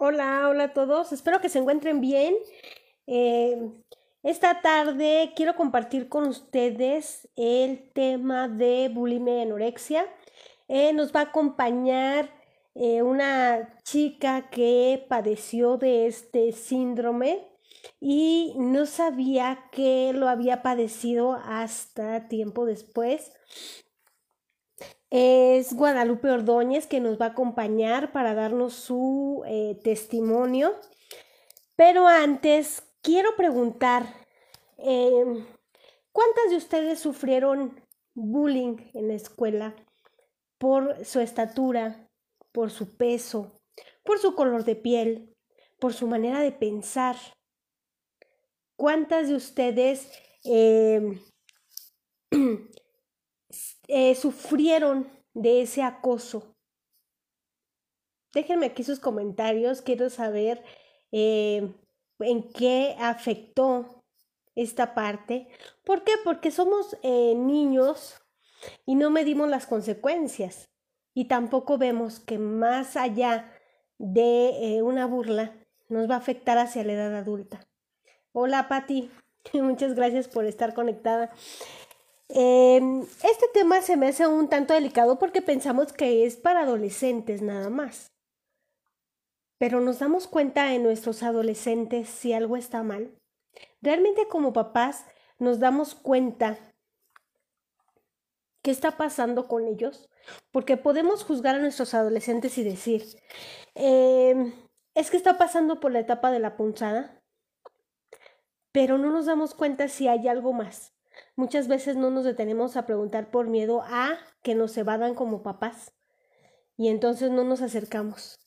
Hola, hola a todos. Espero que se encuentren bien. Eh, esta tarde quiero compartir con ustedes el tema de bulimia y anorexia. Eh, nos va a acompañar eh, una chica que padeció de este síndrome y no sabía que lo había padecido hasta tiempo después. Es Guadalupe Ordóñez que nos va a acompañar para darnos su eh, testimonio. Pero antes, quiero preguntar, em, ¿cuántas de ustedes sufrieron bullying en la escuela por su estatura, por su peso, por su color de piel, por su manera de pensar? ¿Cuántas de ustedes em, eh, sufrieron de ese acoso? Déjenme aquí sus comentarios, quiero saber eh, en qué afectó esta parte. ¿Por qué? Porque somos eh, niños y no medimos las consecuencias y tampoco vemos que más allá de una burla nos va a afectar hacia la edad adulta. Hola Patti, muchas gracias por estar conectada. Em, este tema se me hace un tanto delicado porque pensamos que es para adolescentes nada más. Pero nos damos cuenta en nuestros adolescentes si algo está mal. Realmente como papás nos damos cuenta qué está pasando con ellos, porque podemos juzgar a nuestros adolescentes y decir, em, es que está pasando por la etapa de la punzada, pero no nos damos cuenta si hay algo más. Muchas veces no nos detenemos a preguntar por miedo a que nos evadan como papás y entonces no nos acercamos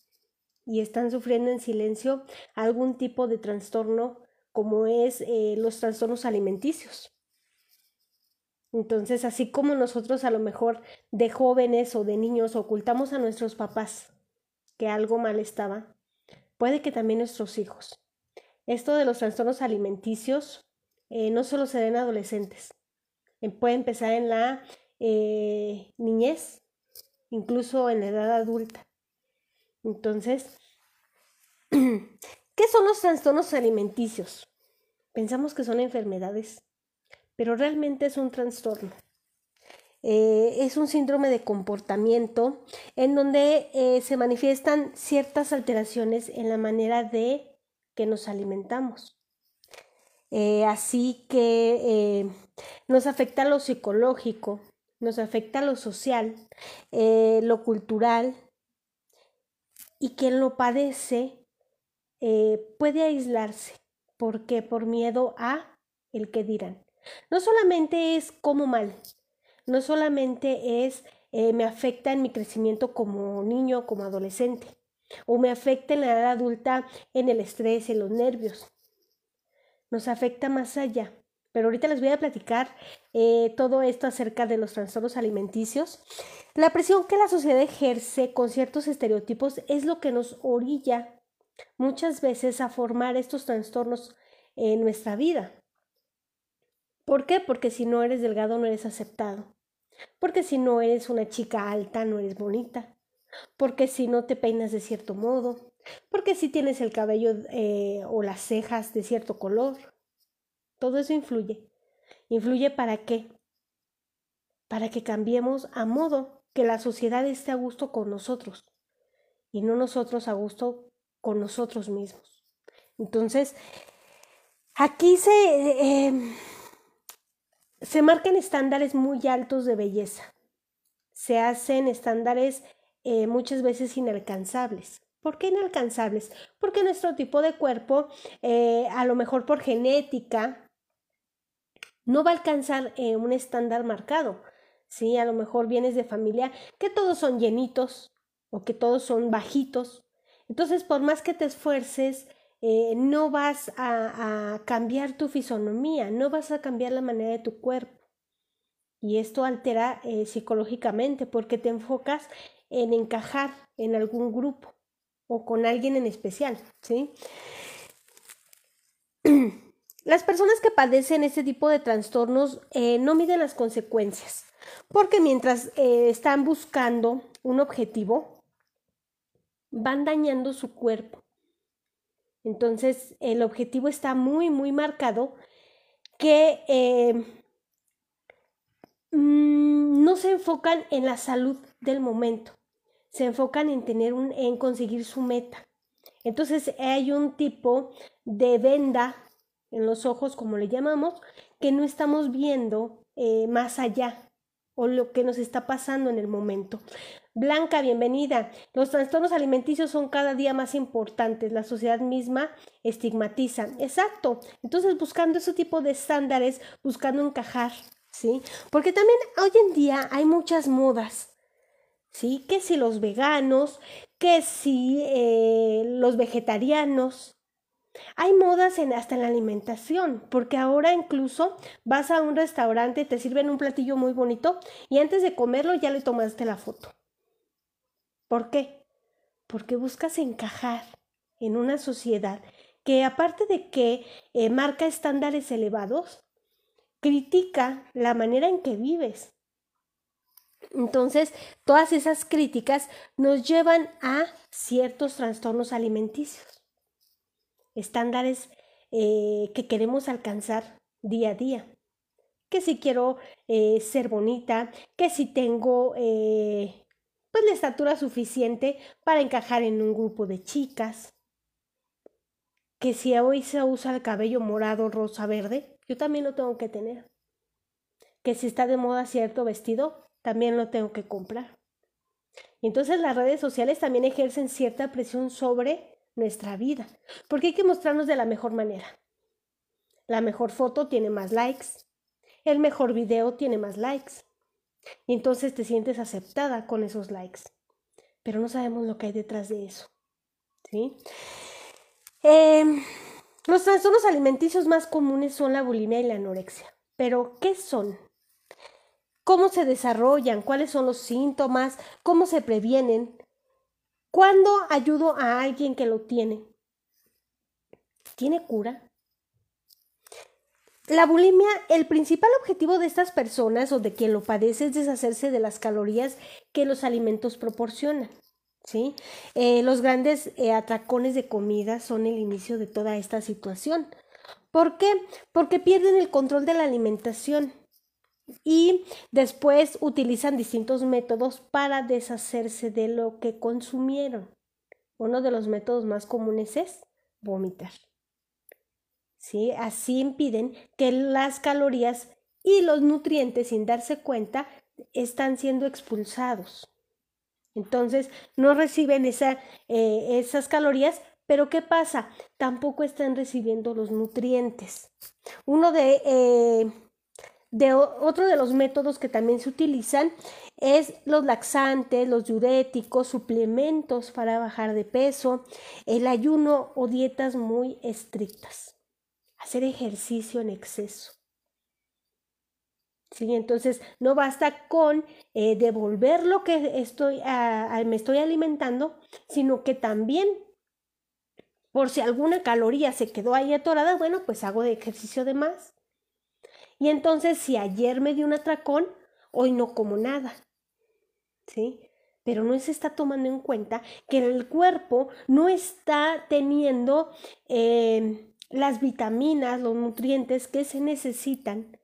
y están sufriendo en silencio algún tipo de trastorno como es eh, los trastornos alimenticios. Entonces, así como nosotros a lo mejor de jóvenes o de niños ocultamos a nuestros papás que algo mal estaba, puede que también nuestros hijos. Esto de los trastornos alimenticios eh, no solo se den adolescentes, puede empezar en la eh, niñez, incluso en la edad adulta. Entonces, ¿qué son los trastornos alimenticios? Pensamos que son enfermedades, pero realmente es un trastorno. Eh, es un síndrome de comportamiento en donde eh, se manifiestan ciertas alteraciones en la manera de que nos alimentamos. así que nos afecta lo psicológico, nos afecta lo social, eh, lo cultural, y quien lo padece eh, puede aislarse. ¿Por qué? Por miedo a el que dirán. No solamente es como mal, no solamente es eh, me afecta en mi crecimiento como niño, como adolescente, o me afecta en la edad adulta en el estrés, en los nervios. Nos afecta más allá. Pero ahorita les voy a platicar eh, todo esto acerca de los trastornos alimenticios. La presión que la sociedad ejerce con ciertos estereotipos es lo que nos orilla muchas veces a formar estos trastornos en nuestra vida. ¿Por qué? Porque si no eres delgado no eres aceptado. Porque si no eres una chica alta no eres bonita. Porque si no te peinas de cierto modo. Porque si tienes el cabello eh, o las cejas de cierto color todo eso influye. ¿Influye para qué? Para que cambiemos a modo que la sociedad esté a gusto con nosotros y no nosotros a gusto con nosotros mismos. Entonces, aquí se, em, se marcan estándares muy altos de belleza. Se hacen estándares eh, muchas veces inalcanzables. ¿Por qué inalcanzables? Porque nuestro tipo de cuerpo, eh, a lo mejor por genética, no va a alcanzar eh, un estándar marcado. Sí, a lo mejor vienes de familia que todos son llenitos o que todos son bajitos. Entonces, por más que te esfuerces, eh, no vas a, cambiar tu fisonomía, no vas a cambiar la manera de tu cuerpo. Y esto altera eh, psicológicamente porque te enfocas en encajar en algún grupo o con alguien en especial, ¿sí? Las personas que padecen este tipo de trastornos eh, no miden las consecuencias, porque mientras eh, están buscando un objetivo, van dañando su cuerpo, Entonces, el objetivo está muy, muy marcado que eh, mm, no se enfocan en la salud del momento, se enfocan en tener un, en conseguir su meta. Entonces hay un tipo de venda en los ojos, como le llamamos, que no estamos viendo eh, más allá o lo que nos está pasando en el momento. Blanca, bienvenida. Los trastornos alimenticios son cada día más importantes. La sociedad misma estigmatiza. Exacto. Entonces, buscando ese tipo de estándares, buscando encajar, ¿sí? Porque también hoy en día hay muchas modas. ¿Sí? Que si los veganos, que si eh, los vegetarianos, hay modas en, hasta en la alimentación, porque ahora incluso vas a un restaurante, te sirven un platillo muy bonito y antes de comerlo ya le tomaste la foto. ¿Por qué? Porque buscas encajar en una sociedad que aparte de que eh, marca estándares elevados, critica la manera en que vives. Entonces, todas esas críticas nos llevan a ciertos trastornos alimenticios estándares eh, que queremos alcanzar día a día. Que si quiero eh, ser bonita, que si tengo eh, pues la estatura suficiente para encajar en un grupo de chicas, que si hoy se usa el cabello morado, rosa, verde, yo también lo tengo que tener. Que si está de moda cierto vestido, también lo tengo que comprar. Y entonces las redes sociales también ejercen cierta presión sobre nuestra vida, porque hay que mostrarnos de la mejor manera. La mejor foto tiene más likes, el mejor video tiene más likes, y entonces te sientes aceptada con esos likes, pero no sabemos lo que hay detrás de eso. ¿sí? Em, los trastornos alimenticios más comunes son la bulimia y la anorexia, pero ¿qué son? ¿Cómo se desarrollan? ¿Cuáles son los síntomas? ¿Cómo se previenen? ¿Cuándo ayudo a alguien que lo tiene? ¿Tiene cura? La bulimia, el principal objetivo de estas personas o de quien lo padece es deshacerse de las calorías que los alimentos proporcionan. ¿sí? Eh, los grandes eh, atracones de comida son el inicio de toda esta situación. ¿Por qué? Porque pierden el control de la alimentación y después utilizan distintos métodos para deshacerse de lo que consumieron. Uno de los métodos más comunes es vomitar. ¿Sí? Así impiden que las calorías y los nutrientes, sin darse cuenta, están siendo expulsados. Entonces, no reciben eh, esas calorías, pero ¿qué pasa? Tampoco están recibiendo los nutrientes. Uno de eh, otro de los métodos que también se utilizan es los laxantes, los diuréticos, suplementos para bajar de peso, el ayuno o dietas muy estrictas, hacer ejercicio en exceso. Entonces, no basta con eh, devolver lo que estoy, me estoy alimentando, sino que también, por si alguna caloría se quedó ahí atorada, bueno, pues hago de ejercicio de más y entonces, si ayer me dio un atracón, hoy no como nada. ¿Sí? Pero no se está tomando en cuenta que el cuerpo no está teniendo em, las vitaminas, los nutrientes que se necesitan.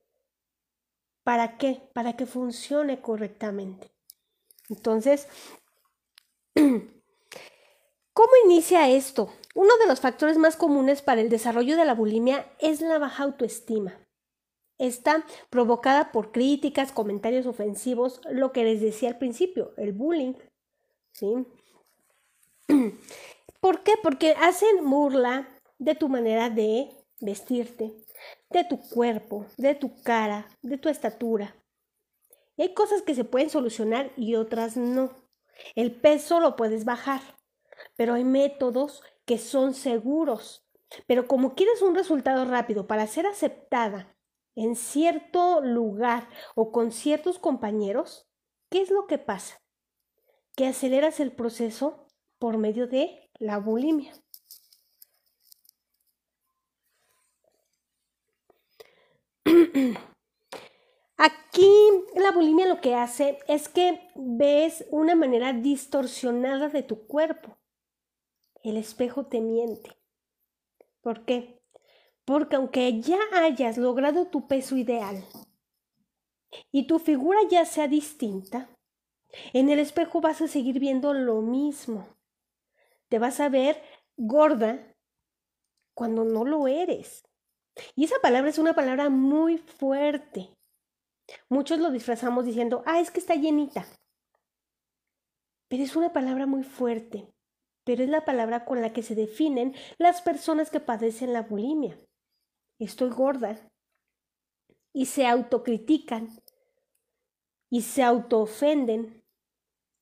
¿Para qué? Para que funcione correctamente. Entonces, ¿cómo inicia esto? Uno de los factores más comunes para el desarrollo de la bulimia es la baja autoestima. Está provocada por críticas, comentarios ofensivos, lo que les decía al principio, el bullying. ¿sí? ¿Por qué? Porque hacen burla de tu manera de vestirte, de tu cuerpo, de tu cara, de tu estatura. Y hay cosas que se pueden solucionar y otras no. El peso lo puedes bajar, pero hay métodos que son seguros. Pero como quieres un resultado rápido para ser aceptada en cierto lugar o con ciertos compañeros, ¿qué es lo que pasa? Que aceleras el proceso por medio de la bulimia. Aquí la bulimia lo que hace es que ves una manera distorsionada de tu cuerpo. El espejo te miente. ¿Por qué? Porque aunque ya hayas logrado tu peso ideal y tu figura ya sea distinta, en el espejo vas a seguir viendo lo mismo. Te vas a ver gorda cuando no lo eres. Y esa palabra es una palabra muy fuerte. Muchos lo disfrazamos diciendo, ah, es que está llenita. Pero es una palabra muy fuerte, pero es la palabra con la que se definen las personas que padecen la bulimia. Estoy gorda. Y se autocritican y se autoofenden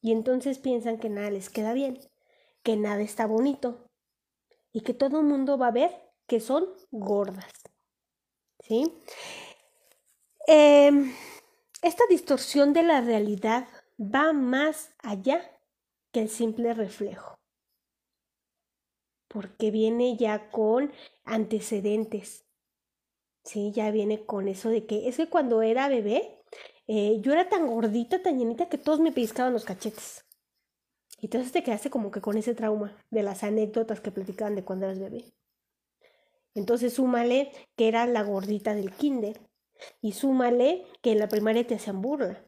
y entonces piensan que nada les queda bien, que nada está bonito y que todo el mundo va a ver que son gordas. ¿Sí? Em, esta distorsión de la realidad va más allá que el simple reflejo, porque viene ya con antecedentes. Sí, ya viene con eso de que es que cuando era bebé, eh, yo era tan gordita, tan llenita que todos me pellizcaban los cachetes. Y entonces te quedaste como que con ese trauma de las anécdotas que platicaban de cuando eras bebé. Entonces súmale que era la gordita del kinder. Y súmale que en la primaria te hacían burla.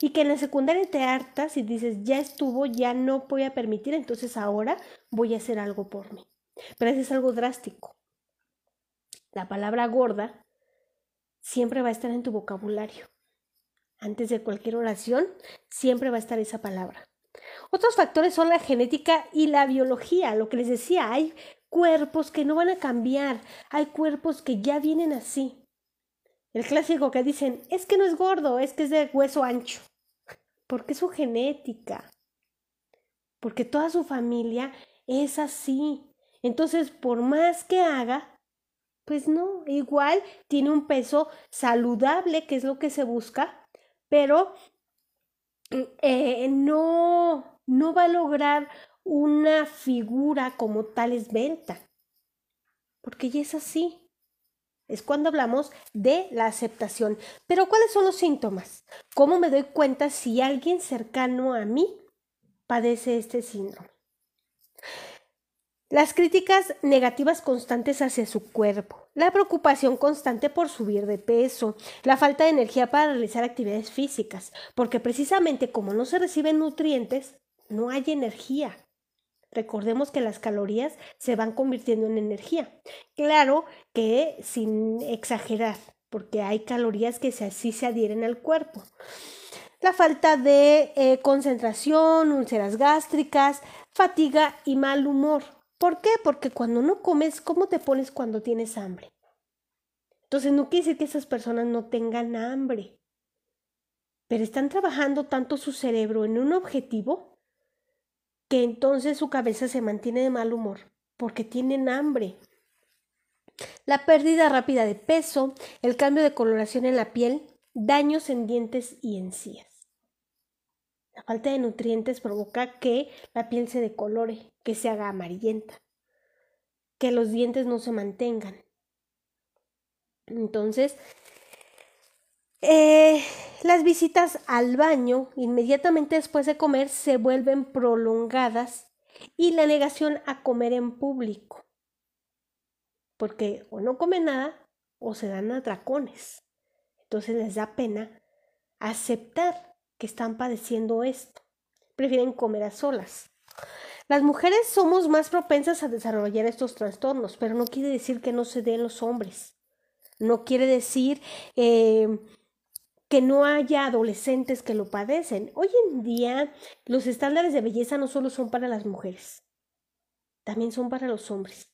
Y que en la secundaria te hartas y dices, ya estuvo, ya no voy a permitir, entonces ahora voy a hacer algo por mí. Pero eso es algo drástico. La palabra gorda siempre va a estar en tu vocabulario. Antes de cualquier oración, siempre va a estar esa palabra. Otros factores son la genética y la biología. Lo que les decía, hay cuerpos que no van a cambiar, hay cuerpos que ya vienen así. El clásico que dicen, es que no es gordo, es que es de hueso ancho. Porque es su genética. Porque toda su familia es así. Entonces, por más que haga, pues no, igual tiene un peso saludable, que es lo que se busca, pero eh, no, no va a lograr una figura como tal esbelta, porque ya es así. Es cuando hablamos de la aceptación. Pero ¿cuáles son los síntomas? ¿Cómo me doy cuenta si alguien cercano a mí padece este síndrome? Las críticas negativas constantes hacia su cuerpo, la preocupación constante por subir de peso, la falta de energía para realizar actividades físicas, porque precisamente como no se reciben nutrientes, no hay energía. Recordemos que las calorías se van convirtiendo en energía. Claro que sin exagerar, porque hay calorías que así se adhieren al cuerpo. La falta de eh, concentración, úlceras gástricas, fatiga y mal humor ¿Por qué? Porque cuando no comes, ¿cómo te pones cuando tienes hambre? Entonces no quiere decir que esas personas no tengan hambre, pero están trabajando tanto su cerebro en un objetivo que entonces su cabeza se mantiene de mal humor porque tienen hambre. La pérdida rápida de peso, el cambio de coloración en la piel, daños en dientes y encías. La falta de nutrientes provoca que la piel se decolore, que se haga amarillenta, que los dientes no se mantengan. Entonces, eh, las visitas al baño inmediatamente después de comer se vuelven prolongadas y la negación a comer en público, porque o no comen nada o se dan atracones. Entonces les da pena aceptar que están padeciendo esto. Prefieren comer a solas. Las mujeres somos más propensas a desarrollar estos trastornos, pero no quiere decir que no se den los hombres. No quiere decir eh, que no haya adolescentes que lo padecen. Hoy en día los estándares de belleza no solo son para las mujeres, también son para los hombres.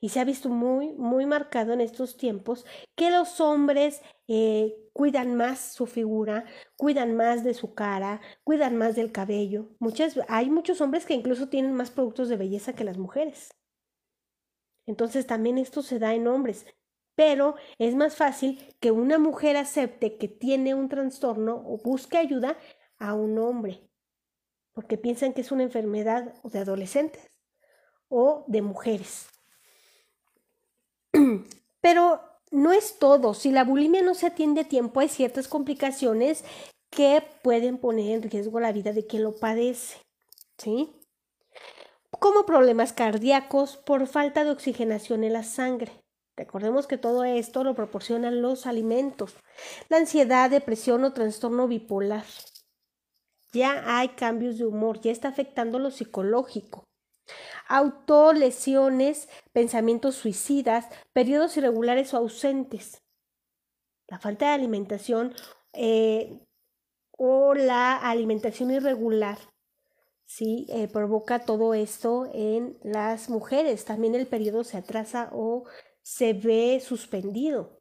Y se ha visto muy, muy marcado en estos tiempos que los hombres eh, cuidan más su figura, cuidan más de su cara, cuidan más del cabello. Muchas, hay muchos hombres que incluso tienen más productos de belleza que las mujeres. Entonces también esto se da en hombres. Pero es más fácil que una mujer acepte que tiene un trastorno o busque ayuda a un hombre, porque piensan que es una enfermedad de adolescentes o de mujeres. Pero no es todo. Si la bulimia no se atiende a tiempo, hay ciertas complicaciones que pueden poner en riesgo la vida de quien lo padece. ¿Sí? como problemas cardíacos por falta de oxigenación en la sangre. Recordemos que todo esto lo proporcionan los alimentos. La ansiedad, depresión o trastorno bipolar. Ya hay cambios de humor, ya está afectando lo psicológico. Autolesiones, pensamientos suicidas, periodos irregulares o ausentes. La falta de alimentación eh, o la alimentación irregular ¿sí? Eh, provoca todo esto en las mujeres. También el periodo se atrasa o se ve suspendido.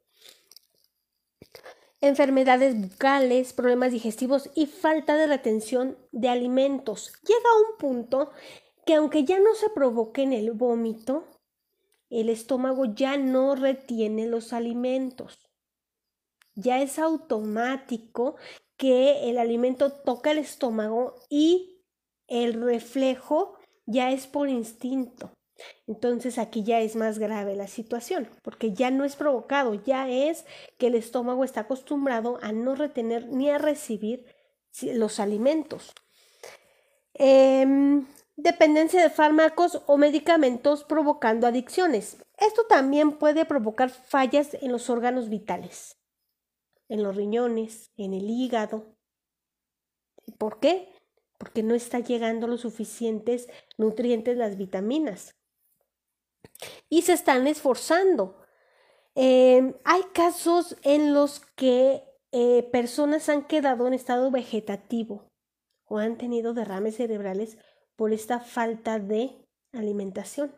Enfermedades bucales, problemas digestivos y falta de retención de alimentos. Llega un punto que aunque ya no se provoque en el vómito, el estómago ya no retiene los alimentos. Ya es automático que el alimento toca el estómago y el reflejo ya es por instinto. Entonces aquí ya es más grave la situación, porque ya no es provocado, ya es que el estómago está acostumbrado a no retener ni a recibir los alimentos. Em, dependencia de fármacos o medicamentos provocando adicciones. Esto también puede provocar fallas en los órganos vitales, en los riñones, en el hígado. ¿Por qué? Porque no está llegando los suficientes nutrientes, las vitaminas y se están esforzando. Em, hay casos en los que eh, personas han quedado en estado vegetativo o han tenido derrames cerebrales por esta falta de alimentación.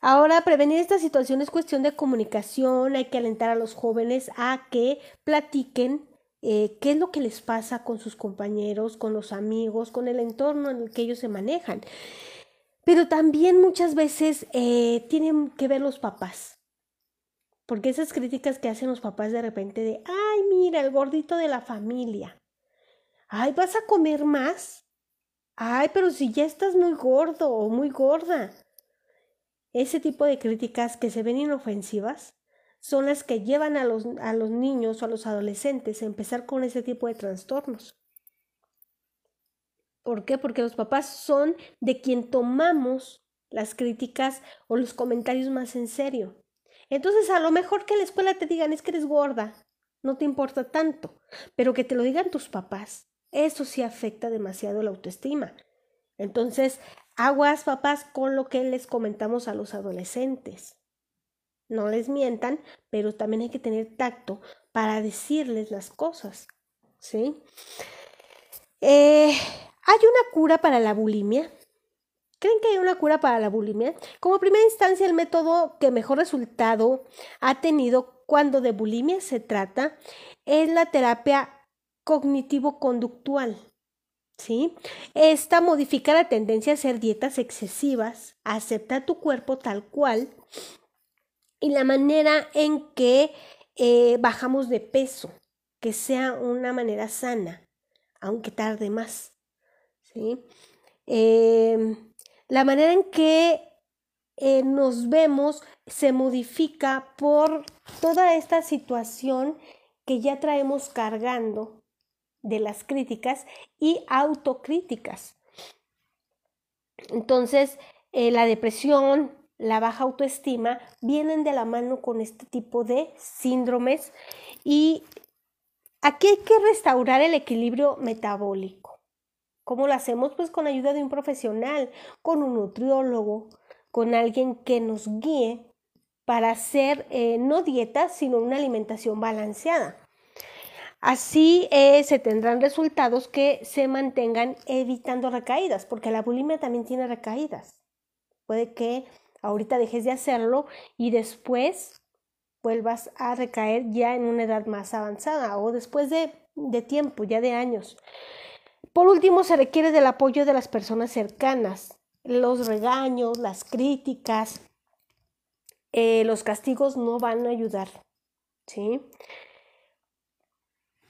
Ahora, prevenir esta situación es cuestión de comunicación, hay que alentar a los jóvenes a que platiquen eh, qué es lo que les pasa con sus compañeros, con los amigos, con el entorno en el que ellos se manejan. Pero también muchas veces eh, tienen que ver los papás. Porque esas críticas que hacen los papás de repente de, ay, mira, el gordito de la familia. Ay, ¿vas a comer más? Ay, pero si ya estás muy gordo o muy gorda. Ese tipo de críticas que se ven inofensivas son las que llevan a los, a los niños o a los adolescentes a empezar con ese tipo de trastornos. ¿Por qué? Porque los papás son de quien tomamos las críticas o los comentarios más en serio. Entonces, a lo mejor que en la escuela te digan es que eres gorda, no te importa tanto, pero que te lo digan tus papás, eso sí afecta demasiado la autoestima. Entonces, aguas papás con lo que les comentamos a los adolescentes. No les mientan, pero también hay que tener tacto para decirles las cosas. ¿Sí? Eh, ¿Hay una cura para la bulimia? ¿Creen que hay una cura para la bulimia? Como primera instancia, el método que mejor resultado ha tenido cuando de bulimia se trata es la terapia cognitivo-conductual. ¿Sí? Esta modifica la tendencia a hacer dietas excesivas, acepta tu cuerpo tal cual y la manera en que eh, bajamos de peso, que sea una manera sana, aunque tarde más. Em, la manera en que eh, nos vemos se modifica por toda esta situación que ya traemos cargando de las críticas y autocríticas. Entonces, eh, la depresión, la baja autoestima vienen de la mano con este tipo de síndromes y aquí hay que restaurar el equilibrio metabólico. ¿Cómo lo hacemos? Pues con ayuda de un profesional, con un nutriólogo, con alguien que nos guíe para hacer eh, no dieta, sino una alimentación balanceada. Así eh, se tendrán resultados que se mantengan evitando recaídas, porque la bulimia también tiene recaídas. Puede que ahorita dejes de hacerlo y después vuelvas a recaer ya en una edad más avanzada o después de, de tiempo, ya de años. Por último, se requiere del apoyo de las personas cercanas. Los regaños, las críticas, eh, los castigos no van a ayudar. ¿sí?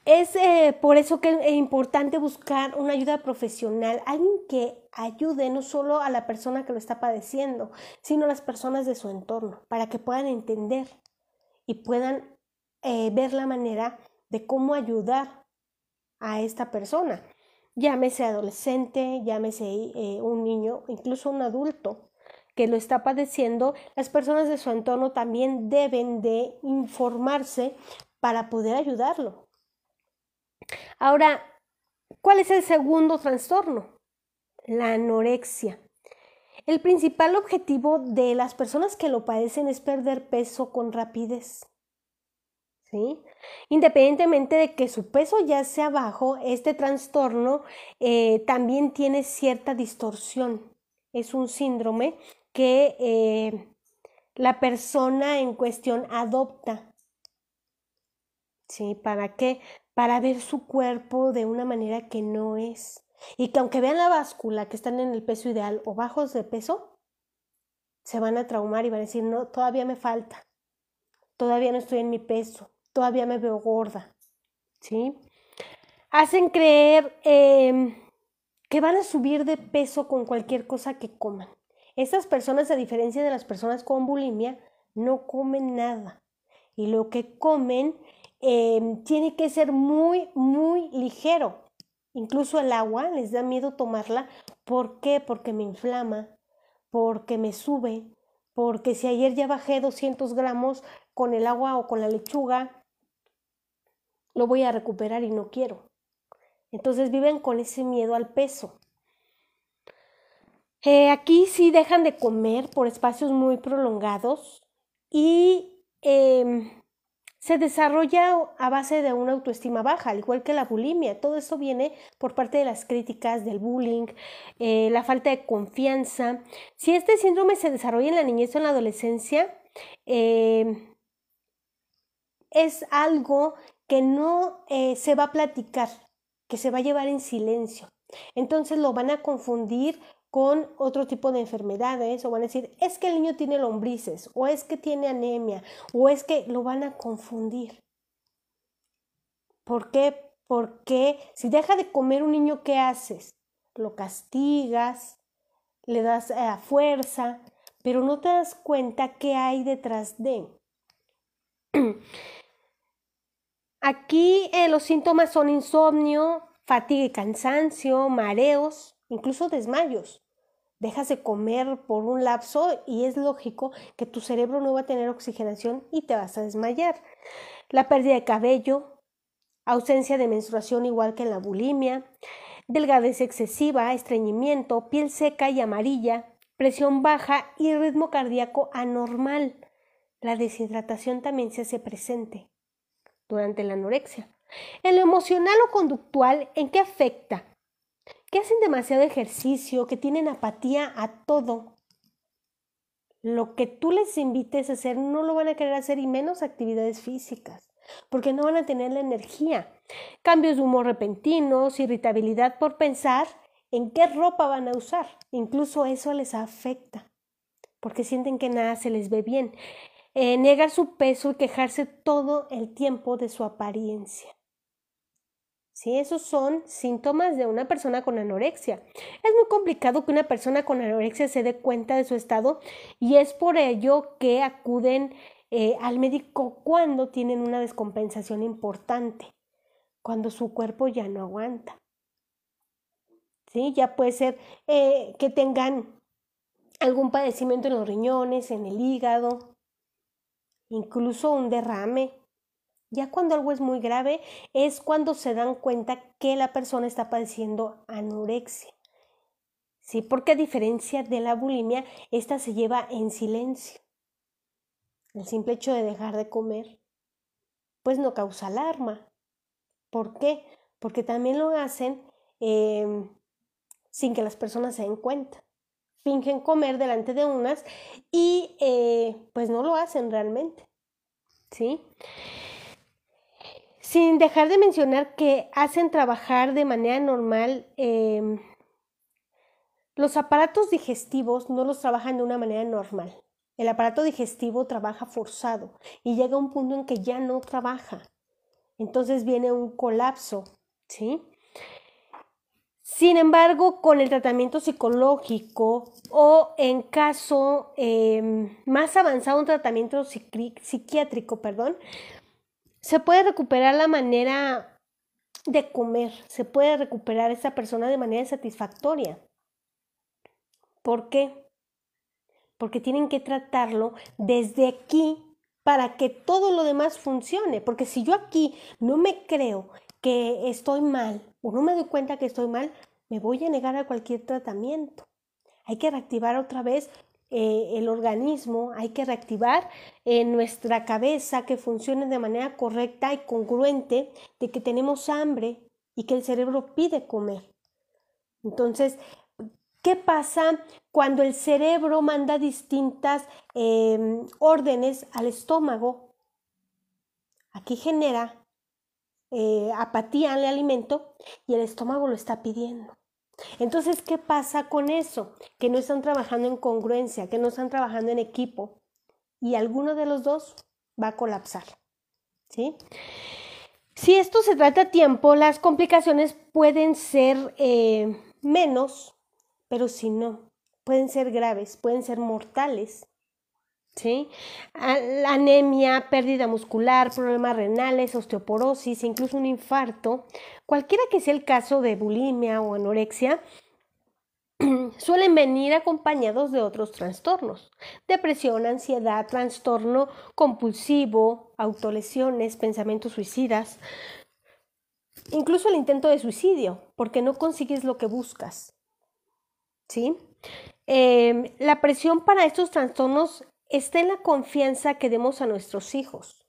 Es eh, por eso que es importante buscar una ayuda profesional, alguien que ayude no solo a la persona que lo está padeciendo, sino a las personas de su entorno, para que puedan entender y puedan eh, ver la manera de cómo ayudar a esta persona. llámese adolescente, llámese eh, un niño, incluso un adulto que lo está padeciendo, las personas de su entorno también deben de informarse para poder ayudarlo. Ahora, ¿cuál es el segundo trastorno? La anorexia. El principal objetivo de las personas que lo padecen es perder peso con rapidez. ¿Sí? Independientemente de que su peso ya sea bajo, este trastorno eh, también tiene cierta distorsión. Es un síndrome que eh, la persona en cuestión adopta. ¿Sí? ¿Para qué? Para ver su cuerpo de una manera que no es. Y que aunque vean la báscula que están en el peso ideal o bajos de peso, se van a traumar y van a decir, no, todavía me falta, todavía no estoy en mi peso, todavía me veo gorda. ¿Sí? Hacen creer em, que van a subir de peso con cualquier cosa que coman. Estas personas, a diferencia de las personas con bulimia, no comen nada. Y lo que comen em, tiene que ser muy, muy ligero. Incluso el agua les da miedo tomarla. ¿Por qué? Porque me inflama, porque me sube, porque si ayer ya bajé 200 gramos con el agua o con la lechuga, lo voy a recuperar y no quiero. Entonces viven con ese miedo al peso. Eh, aquí sí dejan de comer por espacios muy prolongados y em, se desarrolla a base de una autoestima baja, al igual que la bulimia. Todo eso viene por parte de las críticas, del bullying, eh, la falta de confianza. Si este síndrome se desarrolla en la niñez o en la adolescencia, em, es algo que no eh, se va a platicar, que se va a llevar en silencio. Entonces lo van a confundir con otro tipo de enfermedades o van a decir, es que el niño tiene lombrices o es que tiene anemia o es que lo van a confundir. ¿Por qué? Porque si deja de comer un niño, ¿qué haces? Lo castigas, le das a eh, fuerza, pero no te das cuenta qué hay detrás de. Aquí eh, los síntomas son insomnio, fatiga y cansancio, mareos, incluso desmayos dejas de comer por un lapso y es lógico que tu cerebro no va a tener oxigenación y te vas a desmayar. La pérdida de cabello, ausencia de menstruación igual que en la bulimia, delgadez excesiva, estreñimiento, piel seca y amarilla, presión baja y ritmo cardíaco anormal. La deshidratación también se hace presente durante la anorexia. En lo emocional o conductual, ¿en qué afecta? Que hacen demasiado ejercicio, que tienen apatía a todo. Lo que tú les invites a hacer no lo van a querer hacer y menos actividades físicas, porque no van a tener la energía. Cambios de humor repentinos, irritabilidad por pensar en qué ropa van a usar. Incluso eso les afecta, porque sienten que nada se les ve bien. Eh, negar su peso y quejarse todo el tiempo de su apariencia. ¿Sí? Esos son síntomas de una persona con anorexia. Es muy complicado que una persona con anorexia se dé cuenta de su estado y es por ello que acuden eh, al médico cuando tienen una descompensación importante, cuando su cuerpo ya no aguanta. ¿Sí? Ya puede ser eh, que tengan algún padecimiento en los riñones, en el hígado, incluso un derrame ya cuando algo es muy grave es cuando se dan cuenta que la persona está padeciendo anorexia. ¿Sí? Porque a diferencia de la bulimia, esta se lleva en silencio. El simple hecho de dejar de comer, pues no causa alarma. ¿Por qué? Porque también lo hacen em, sin que las personas se den cuenta. Fingen comer delante de unas y eh, pues no lo hacen realmente. ¿Sí? Sin dejar de mencionar que hacen trabajar de manera normal em, los aparatos digestivos no los trabajan de una manera normal. El aparato digestivo trabaja forzado y llega a un punto en que ya no trabaja. Entonces viene un colapso, ¿sí? Sin embargo, con el tratamiento psicológico o en caso em, más avanzado, un tratamiento psiquiátrico, perdón, se puede recuperar la manera de comer, se puede recuperar esa persona de manera satisfactoria. ¿Por qué? Porque tienen que tratarlo desde aquí para que todo lo demás funcione. Porque si yo aquí no me creo que estoy mal o no me doy cuenta que estoy mal, me voy a negar a cualquier tratamiento. Hay que reactivar otra vez eh, el organismo, hay que reactivar en nuestra cabeza que funcione de manera correcta y congruente de que tenemos hambre y que el cerebro pide comer. Entonces, ¿qué pasa cuando el cerebro manda distintas em, órdenes al estómago? Aquí genera eh, apatía al alimento y el estómago lo está pidiendo. Entonces, ¿qué pasa con eso? Que no están trabajando en congruencia, que no están trabajando en equipo y alguno de los dos va a colapsar. ¿Sí? Si esto se trata a tiempo, las complicaciones pueden ser eh, menos, pero si no, pueden ser graves, pueden ser mortales. ¿Sí? Anemia, pérdida muscular, problemas renales, osteoporosis, incluso un infarto, cualquiera que sea el caso de bulimia o anorexia, suelen venir acompañados de otros trastornos, depresión, ansiedad, trastorno compulsivo, autolesiones, pensamientos suicidas, incluso el intento de suicidio, porque no consigues lo que buscas. ¿Sí? Em, la presión para estos trastornos está en la confianza que demos a nuestros hijos.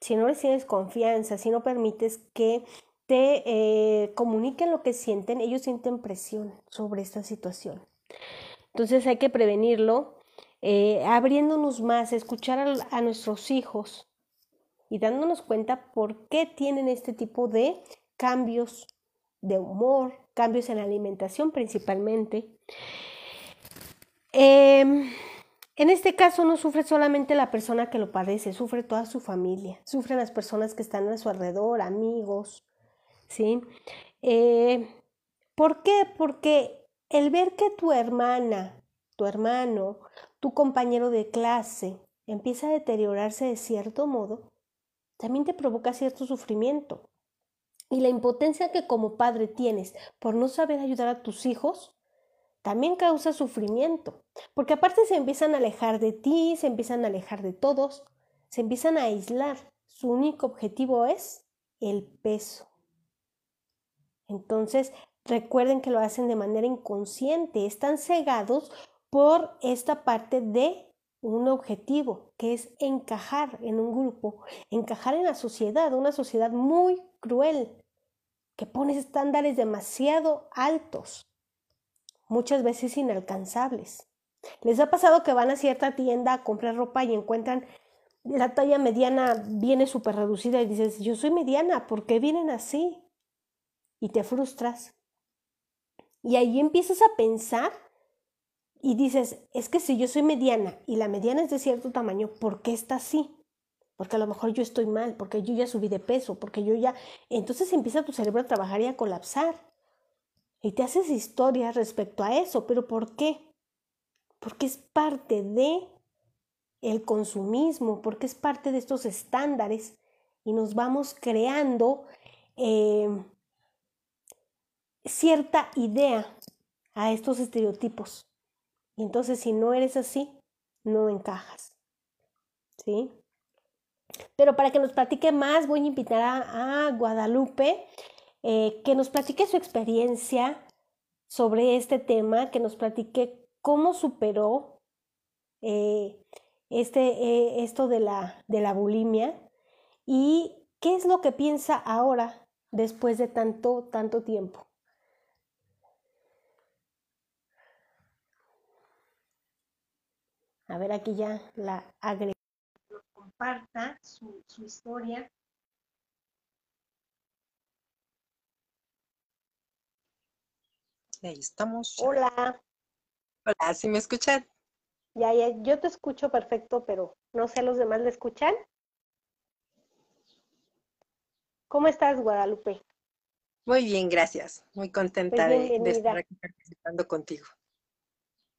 Si no les tienes confianza, si no permites que te eh, comuniquen lo que sienten, ellos sienten presión sobre esta situación. Entonces hay que prevenirlo, eh, abriéndonos más, escuchar a, nuestros hijos y dándonos cuenta por qué tienen este tipo de cambios de humor, cambios en la alimentación principalmente. Eh, en este caso no sufre solamente la persona que lo padece, sufre toda su familia, sufren las personas que están a su alrededor, amigos, ¿sí? Eh, ¿Por qué? Porque el ver que tu hermana, tu hermano, tu compañero de clase empieza a deteriorarse de cierto modo, también te provoca cierto sufrimiento. Y la impotencia que como padre tienes por no saber ayudar a tus hijos también causa sufrimiento, porque aparte se empiezan a alejar de ti, se empiezan a alejar de todos, se empiezan a aislar. Su único objetivo es el peso. Entonces, recuerden que lo hacen de manera inconsciente, están cegados por esta parte de un objetivo, que es encajar en un grupo, encajar en la sociedad, una sociedad muy cruel, que pone estándares demasiado altos muchas veces inalcanzables. ¿Les ha pasado que van a cierta tienda a comprar ropa y encuentran la talla mediana viene súper reducida y dices, yo soy mediana, ¿por qué vienen así? Y te frustras. Y ahí empiezas a pensar y dices, es que si yo soy mediana y la mediana es de cierto tamaño, ¿por qué está así? Porque a lo mejor yo estoy mal, porque yo ya subí de peso, porque yo ya... Entonces empieza tu cerebro a trabajar y a colapsar. Y te haces historia respecto a eso, pero ¿por qué? Porque es parte de el consumismo, porque es parte de estos estándares y nos vamos creando eh, cierta idea a estos estereotipos. Y entonces si no eres así, no encajas. ¿Sí? Pero para que nos platique más, voy a invitar a, Guadalupe eh, que nos platique su experiencia sobre este tema, que nos platique cómo superó eh, este, eh, esto de la, de la bulimia y qué es lo que piensa ahora después de tanto, tanto tiempo. A ver, aquí ya la agrego. Comparta su, su historia Ahí estamos. Hola. Hola, ¿sí me escuchan? Ya, ya, yo te escucho perfecto, pero no sé, ¿los demás le escuchan? ¿Cómo estás, Guadalupe? Muy bien, gracias. Muy contenta pues de, estar aquí participando contigo.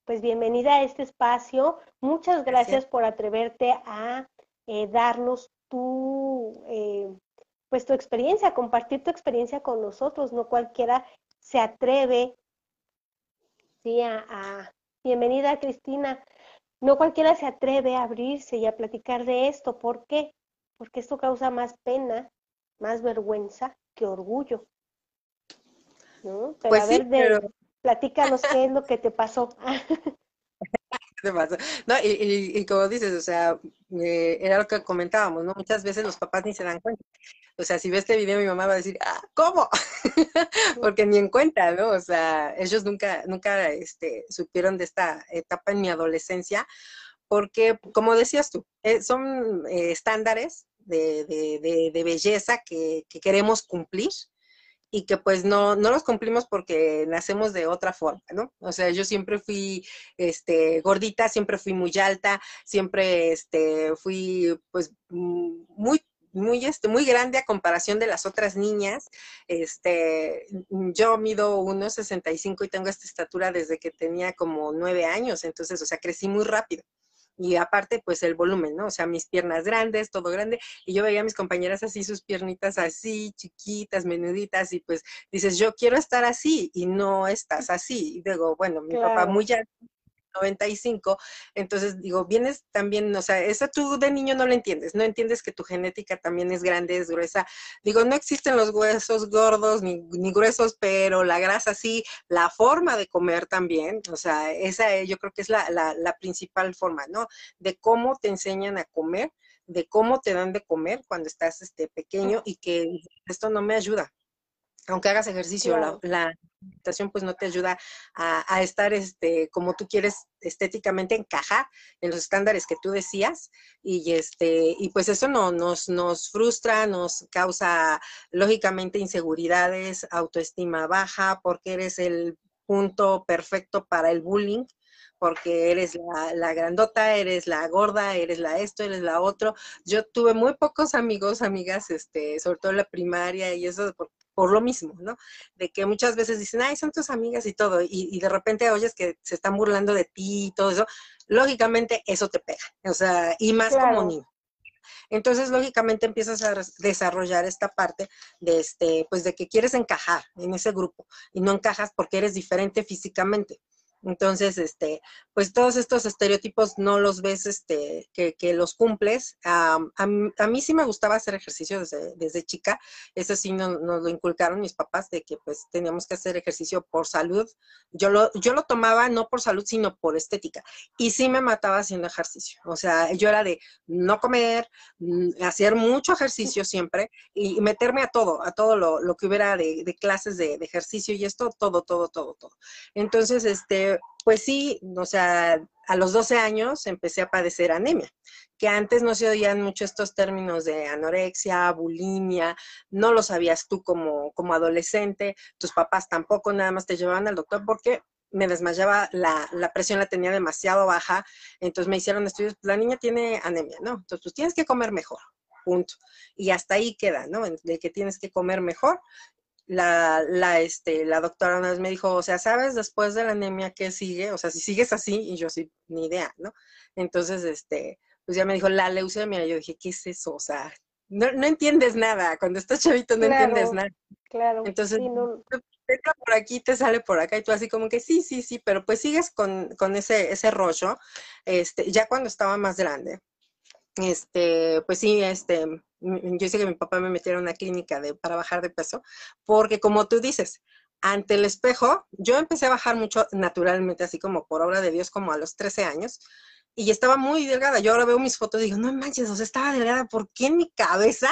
Pues bienvenida a este espacio. Muchas gracias, por atreverte a eh, darnos tu, eh, pues tu experiencia, compartir tu experiencia con nosotros, no cualquiera se atreve, sí, a, bienvenida Cristina, no cualquiera se atreve a abrirse y a platicar de esto, ¿por qué? Porque esto causa más pena, más vergüenza que orgullo. ¿no? Pero pues a ver, de, platícanos qué es lo que te pasó. No, y, como dices, o sea, eh, era lo que comentábamos, ¿no? Muchas veces los papás ni se dan cuenta. O sea, si ve este video, mi mamá va a decir, ah, ¿cómo? Porque ni en cuenta, ¿no? O sea, ellos nunca, nunca este, supieron de esta etapa en mi adolescencia, porque, como decías tú, eh, son eh, estándares de, de, de, belleza que, que queremos cumplir y que pues no, no los cumplimos porque nacemos de otra forma, ¿no? O sea, yo siempre fui este, gordita, siempre fui muy alta, siempre este, fui pues muy muy, este, muy grande a comparación de las otras niñas. Este, yo mido 1,65 y tengo esta estatura desde que tenía como nueve años, entonces, o sea, crecí muy rápido y aparte pues el volumen, ¿no? O sea, mis piernas grandes, todo grande, y yo veía a mis compañeras así, sus piernitas así, chiquitas, menuditas, y pues dices, yo quiero estar así, y no estás así. Y digo, bueno, mi papá muy ya 95. Entonces, digo, vienes también, o sea, eso tú de niño no lo entiendes, no entiendes que tu genética también es grande, es gruesa. Digo, no existen los huesos gordos ni, ni gruesos, pero la grasa sí, la forma de comer también, o sea, esa yo creo que es la, la, la principal forma, ¿no? De cómo te enseñan a comer de cómo te dan de comer cuando estás este, pequeño y que esto no me ayuda aunque hagas ejercicio, la, la meditación pues no te ayuda a, estar este, como tú quieres estéticamente encajar en los estándares que tú decías y este y pues eso no nos nos frustra, nos causa lógicamente inseguridades, autoestima baja porque eres el punto perfecto para el bullying porque eres la, la, grandota, eres la gorda, eres la esto, eres la otro. Yo tuve muy pocos amigos, amigas, este, sobre todo en la primaria y eso, por lo mismo, ¿no? De que muchas veces dicen, ay, son tus amigas y todo, y, de repente oyes que se están burlando de ti y todo eso, lógicamente eso te pega, o sea, y más como niño. Entonces, lógicamente empiezas a desarrollar esta parte de este, pues de que quieres encajar en ese grupo y no encajas porque eres diferente físicamente. Entonces, este, pues todos estos estereotipos no los ves, este, que, que los cumples. a, mí sí me gustaba hacer ejercicio desde, desde chica. Eso sí nos, nos, lo inculcaron mis papás de que pues teníamos que hacer ejercicio por salud. Yo lo, yo lo tomaba no por salud, sino por estética. Y sí me mataba haciendo ejercicio. O sea, yo era de no comer, hacer mucho ejercicio siempre y meterme a todo, a todo lo, lo que hubiera de, de clases de, de ejercicio y esto, todo, todo, todo, todo. Entonces, este, pues sí, o sea, a los 12 años empecé a padecer anemia, que antes no se oían mucho estos términos de anorexia, bulimia, no lo sabías tú como, como adolescente, tus papás tampoco, nada más te llevaban al doctor porque me desmayaba, la, la, presión la tenía demasiado baja, entonces me hicieron estudios, la niña tiene anemia, ¿no? Entonces, pues tienes que comer mejor, punto. Y hasta ahí queda, ¿no? De que tienes que comer mejor la, la, este, la doctora una vez me dijo, o sea, ¿sabes después de la anemia qué sigue? O sea, si sigues así, y yo sí, ni idea, ¿no? Entonces, este, pues ya me dijo, la leucemia, yo dije, ¿qué es eso? O sea, no, no entiendes nada, cuando estás chavito no entiendes nada. Claro. Entonces, por aquí, te sale por acá, y tú así como que sí, sí, sí, pero pues sigues con, con ese, ese rollo, este, ya cuando estaba más grande, este, pues sí, este, yo hice que mi papá me metiera en una clínica de, para bajar de peso, porque como tú dices, ante el espejo, yo empecé a bajar mucho naturalmente, así como por obra de Dios, como a los 13 años, y estaba muy delgada. Yo ahora veo mis fotos y digo, no manches, o sea, estaba delgada, ¿por qué en mi cabeza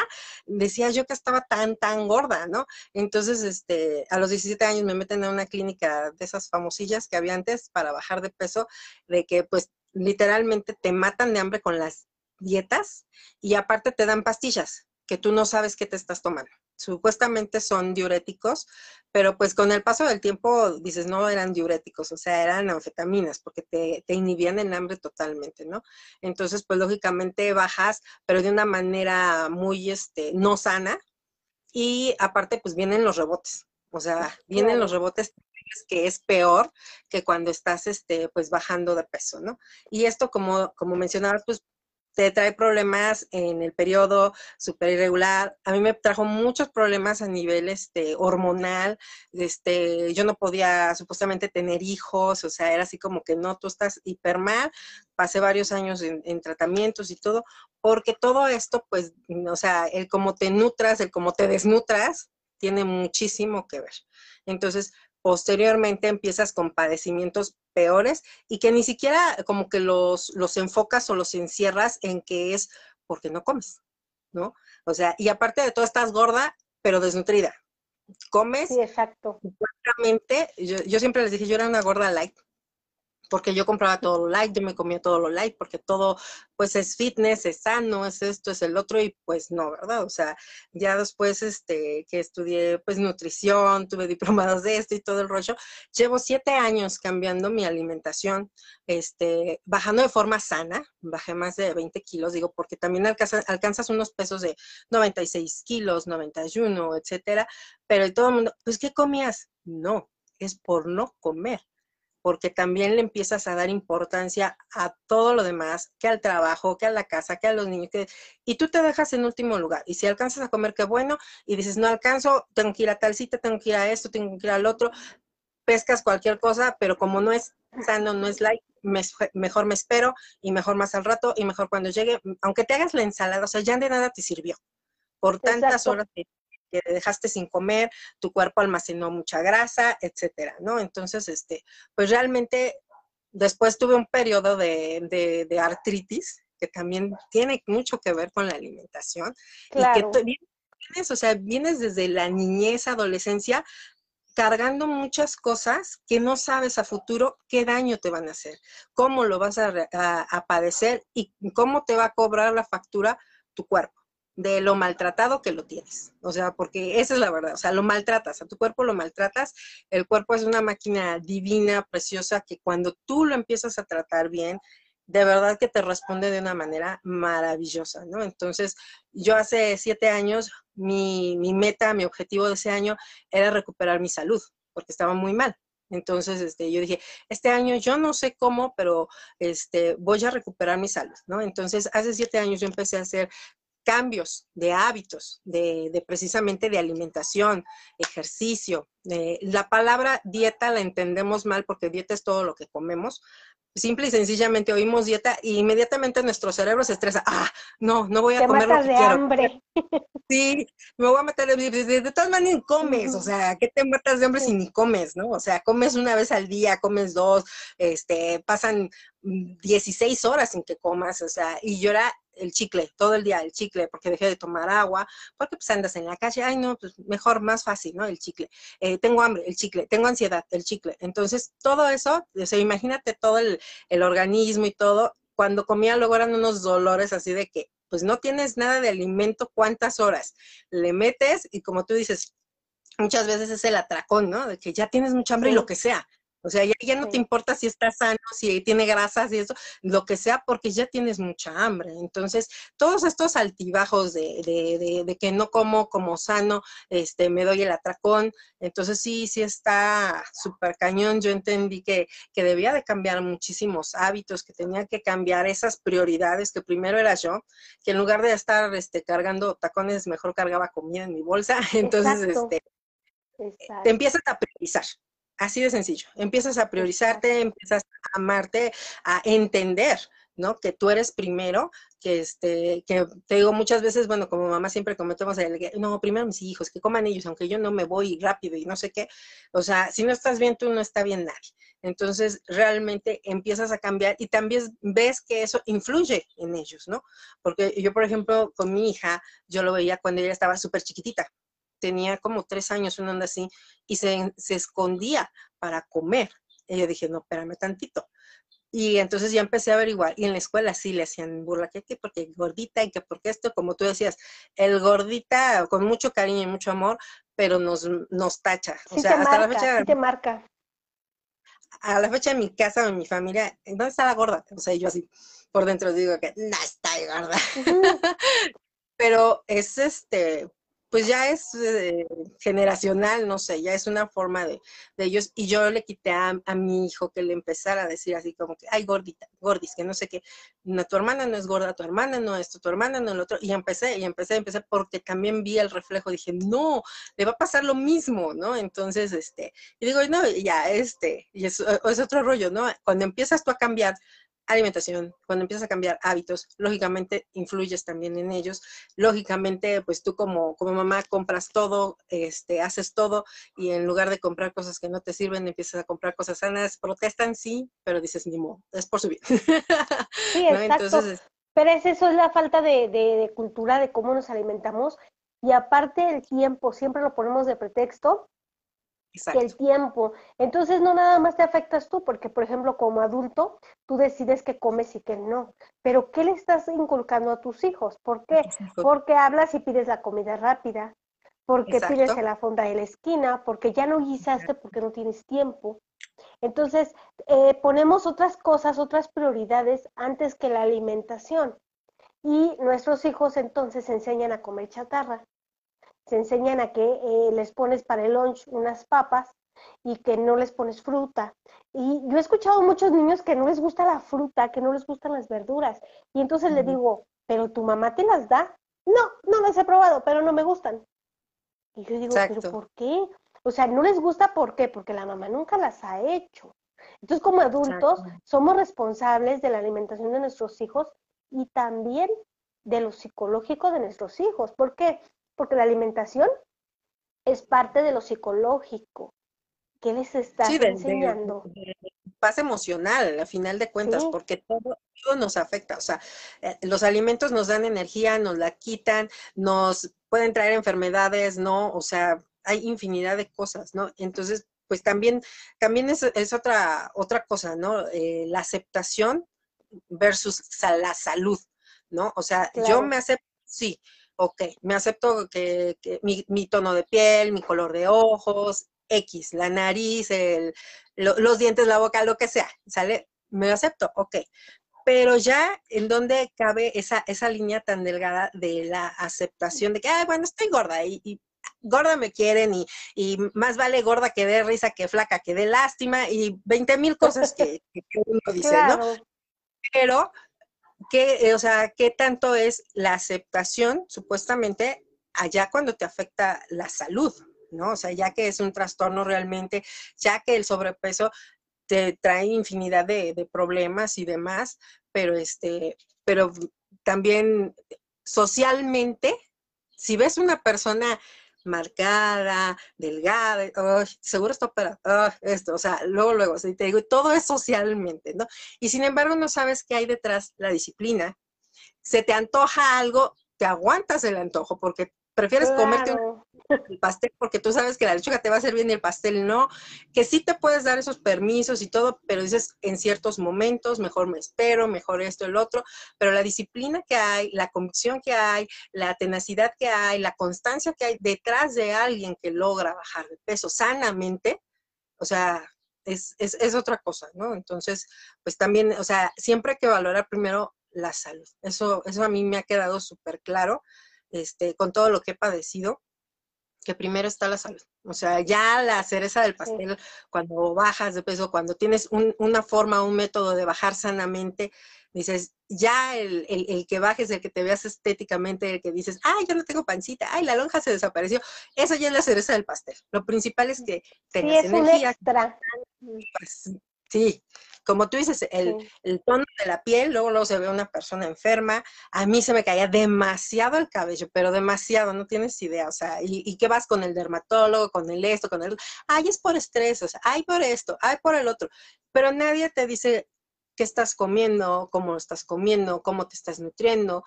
decía yo que estaba tan, tan gorda, no? Entonces, este, a los 17 años me meten a una clínica de esas famosillas que había antes para bajar de peso, de que pues literalmente te matan de hambre con las dietas y aparte te dan pastillas que tú no sabes qué te estás tomando. Supuestamente son diuréticos, pero pues con el paso del tiempo dices, no eran diuréticos, o sea, eran anfetaminas porque te, te inhibían el hambre totalmente, ¿no? Entonces, pues lógicamente bajas, pero de una manera muy, este, no sana. Y aparte, pues vienen los rebotes, o sea, vienen los rebotes que es peor que cuando estás, este, pues bajando de peso, ¿no? Y esto, como, como mencionabas, pues te trae problemas en el periodo súper irregular. A mí me trajo muchos problemas a nivel este, hormonal. Este, yo no podía supuestamente tener hijos, o sea, era así como que no, tú estás hiper mal. Pasé varios años en, en tratamientos y todo, porque todo esto, pues, o sea, el cómo te nutras, el cómo te desnutras, tiene muchísimo que ver. Entonces, posteriormente empiezas con padecimientos peores y que ni siquiera como que los, los enfocas o los encierras en que es porque no comes, ¿no? O sea, y aparte de todo estás gorda, pero desnutrida. Comes. Sí, exacto. Yo, yo siempre les dije, yo era una gorda light, porque yo compraba todo lo light, yo me comía todo lo light, porque todo, pues es fitness, es sano, es esto, es el otro, y pues no, ¿verdad? O sea, ya después, este, que estudié, pues, nutrición, tuve diplomados de esto y todo el rollo, llevo siete años cambiando mi alimentación, este, bajando de forma sana, bajé más de 20 kilos, digo, porque también alcanzas, alcanzas unos pesos de 96 kilos, 91, etcétera, pero todo el mundo, pues, ¿qué comías? No, es por no comer porque también le empiezas a dar importancia a todo lo demás, que al trabajo, que a la casa, que a los niños, y tú te dejas en último lugar. Y si alcanzas a comer, qué bueno, y dices, no alcanzo, tengo que ir a tal cita, tengo que ir a esto, tengo que ir al otro, pescas cualquier cosa, pero como no es sano, no es light, mejor me espero y mejor más al rato y mejor cuando llegue, aunque te hagas la ensalada, o sea, ya de nada te sirvió por tantas horas que que dejaste sin comer, tu cuerpo almacenó mucha grasa, etcétera, ¿no? Entonces, este, pues realmente después tuve un periodo de, de, artritis que también tiene mucho que ver con la alimentación. Y que vienes, o sea, vienes desde la niñez, adolescencia, cargando muchas cosas que no sabes a futuro qué daño te van a hacer, cómo lo vas a, a padecer y cómo te va a cobrar la factura tu cuerpo de lo maltratado que lo tienes. O sea, porque esa es la verdad. O sea, lo maltratas, a tu cuerpo lo maltratas. El cuerpo es una máquina divina, preciosa, que cuando tú lo empiezas a tratar bien, de verdad que te responde de una manera maravillosa, ¿no? Entonces, yo hace siete años, mi, mi meta, mi objetivo de ese año era recuperar mi salud, porque estaba muy mal. Entonces, este, yo dije, este año yo no sé cómo, pero este, voy a recuperar mi salud, ¿no? Entonces, hace siete años yo empecé a hacer cambios de hábitos, de, precisamente de alimentación, ejercicio. Eh, la palabra dieta la entendemos mal porque dieta es todo lo que comemos. Simple y sencillamente oímos dieta y inmediatamente nuestro cerebro se estresa. Ah, no, no voy a comer lo que de hambre. Sí, me voy a meter de, de, de, todas maneras comes, o sea, ¿qué te matas de hambre si ni comes, no? O sea, comes una vez al día, comes dos, este, pasan 16 horas sin que comas, o sea, y yo era el chicle, todo el día el chicle, porque dejé de tomar agua, porque pues andas en la calle, ay no, pues mejor, más fácil, ¿no? El chicle. Eh, tengo hambre, el chicle, tengo ansiedad, el chicle. Entonces, todo eso, o sea, imagínate todo el, el organismo y todo, cuando comía luego eran unos dolores así de que, pues no tienes nada de alimento, ¿cuántas horas? Le metes y como tú dices, muchas veces es el atracón, ¿no? De que ya tienes mucha hambre y lo que sea. O sea, ya, no te importa si está sano, si tiene grasas y eso, lo que sea, porque ya tienes mucha hambre. Entonces, todos estos altibajos de, de, de, que no como como sano, este, me doy el atracón. Entonces, sí, sí está súper cañón. Yo entendí que, que debía de cambiar muchísimos hábitos, que tenía que cambiar esas prioridades, que primero era yo, que en lugar de estar este, cargando tacones, mejor cargaba comida en mi bolsa. Entonces, este, te empiezas a priorizar. Así de sencillo. Empiezas a priorizarte, empiezas a amarte, a entender, ¿no? Que tú eres primero, que este, que te digo muchas veces, bueno, como mamá siempre cometemos el, no, primero mis hijos, que coman ellos, aunque yo no me voy rápido y no sé qué. O sea, si no estás bien tú, no está bien nadie. Entonces, realmente empiezas a cambiar y también ves que eso influye en ellos, ¿no? Porque yo, por ejemplo, con mi hija, yo lo veía cuando ella estaba súper chiquitita tenía como tres años, una onda así, y se, escondía para comer. Y yo dije, no, espérame tantito. Y entonces ya empecé a averiguar, y en la escuela sí le hacían burla, que, porque gordita y que porque esto, como tú decías, el gordita con mucho cariño y mucho amor, pero nos, nos tacha. o sea, hasta la fecha. Sí te marca. A la fecha en mi casa, en mi familia, ¿dónde está la gorda? O sea, yo así por dentro digo que no está gorda. pero es este, pues ya es eh, generacional, no sé, ya es una forma de, ellos. Y yo le quité a, mi hijo que le empezara a decir así como que, ay, gordita, gordis, que no sé qué, no, tu hermana no es gorda, tu hermana no es tu hermana no es lo otro. Y empecé, y empecé, empecé, porque también vi el reflejo, dije, no, le va a pasar lo mismo, ¿no? Entonces, este, y digo, no, ya, este, y es, es otro rollo, ¿no? Cuando empiezas tú a cambiar alimentación, cuando empiezas a cambiar hábitos, lógicamente influyes también en ellos. Lógicamente, pues tú como, como mamá compras todo, este, haces todo y en lugar de comprar cosas que no te sirven, empiezas a comprar cosas sanas. Protestan, sí, pero dices, ni modo, es por su bien. Sí, exacto. pero es eso, es la falta de, de cultura de cómo nos alimentamos y aparte el tiempo, siempre lo ponemos de pretexto que el tiempo. Entonces no nada más te afectas tú, porque por ejemplo como adulto tú decides qué comes y qué no, pero ¿qué le estás inculcando a tus hijos? ¿Por qué? Porque hablas y pides la comida rápida, porque pides en la fonda de la esquina, porque ya no guisaste porque no tienes tiempo. Entonces eh, ponemos otras cosas, otras prioridades antes que la alimentación. Y nuestros hijos entonces enseñan a comer chatarra se enseñan a que eh, les pones para el lunch unas papas y que no les pones fruta. Y yo he escuchado muchos niños que no les gusta la fruta, que no les gustan las verduras. Y entonces le digo, ¿pero tu mamá te las da? No, no las he probado, pero no me gustan. Y yo digo, ¿pero por qué? O sea, no les gusta, ¿por qué? Porque la mamá nunca las ha hecho. Entonces, como adultos, somos responsables de la alimentación de nuestros hijos y también de lo psicológico de nuestros hijos. ¿Por qué? Porque la alimentación es parte de lo psicológico. ¿Qué les estás enseñando? paz emocional, a final de cuentas, porque todo, nos afecta. O sea, eh, los alimentos nos dan energía, nos la quitan, nos pueden traer enfermedades, ¿no? O sea, hay infinidad de cosas, ¿no? Entonces, pues también, también es, otra, otra cosa, ¿no? Eh, la aceptación versus la salud, ¿no? O sea, yo me acepto, sí, ok, me acepto que, mi, tono de piel, mi color de ojos, X, la nariz, el, los dientes, la boca, lo que sea, ¿sale? Me acepto, ok. Pero ya en donde cabe esa, esa línea tan delgada de la aceptación de que, ay, bueno, estoy gorda y, gorda me quieren y, más vale gorda que dé risa que flaca que dé lástima y 20 mil cosas que, uno dice, ¿no? Pero ¿qué, eh, o sea, qué tanto es la aceptación supuestamente allá cuando te afecta la salud? ¿no? O sea, ya que es un trastorno realmente, ya que el sobrepeso te trae infinidad de, problemas y demás, pero este, pero también socialmente, si ves una persona marcada, delgada, seguro está operada, esto, o sea, luego, luego, te digo, todo es socialmente, ¿no? Y sin embargo no sabes qué hay detrás la disciplina. Se te antoja algo, te aguantas el antojo porque prefieres comerte un el pastel porque tú sabes que la lechuga te va a hacer bien y el pastel no, que sí te puedes dar esos permisos y todo, pero dices en ciertos momentos, mejor me espero, mejor esto, el otro, pero la disciplina que hay, la convicción que hay, la tenacidad que hay, la constancia que hay detrás de alguien que logra bajar de peso sanamente, o sea, es, es, es otra cosa, ¿no? Entonces, pues también, o sea, siempre hay que valorar primero la salud. Eso, eso a mí me ha quedado súper claro este, con todo lo que he padecido que primero está la salud. O sea, ya la cereza del pastel, cuando bajas de peso, cuando tienes una forma, un método de bajar sanamente, dices, ya el, que bajes, el que te veas estéticamente, el que dices, ay, yo no tengo pancita, ay, la lonja se desapareció, eso ya es la cereza del pastel. Lo principal es que tengas sí, es energía. extra. Sí, como tú dices, el, tono de la piel, luego, luego se ve una persona enferma, a mí se me caía demasiado el cabello, pero demasiado, no tienes idea, o sea, y, y que vas con el dermatólogo, con el esto, con el, ay, es por estrés, o sea, ay, por esto, ay, por el otro, pero nadie te dice qué estás comiendo, cómo estás comiendo, cómo te estás nutriendo,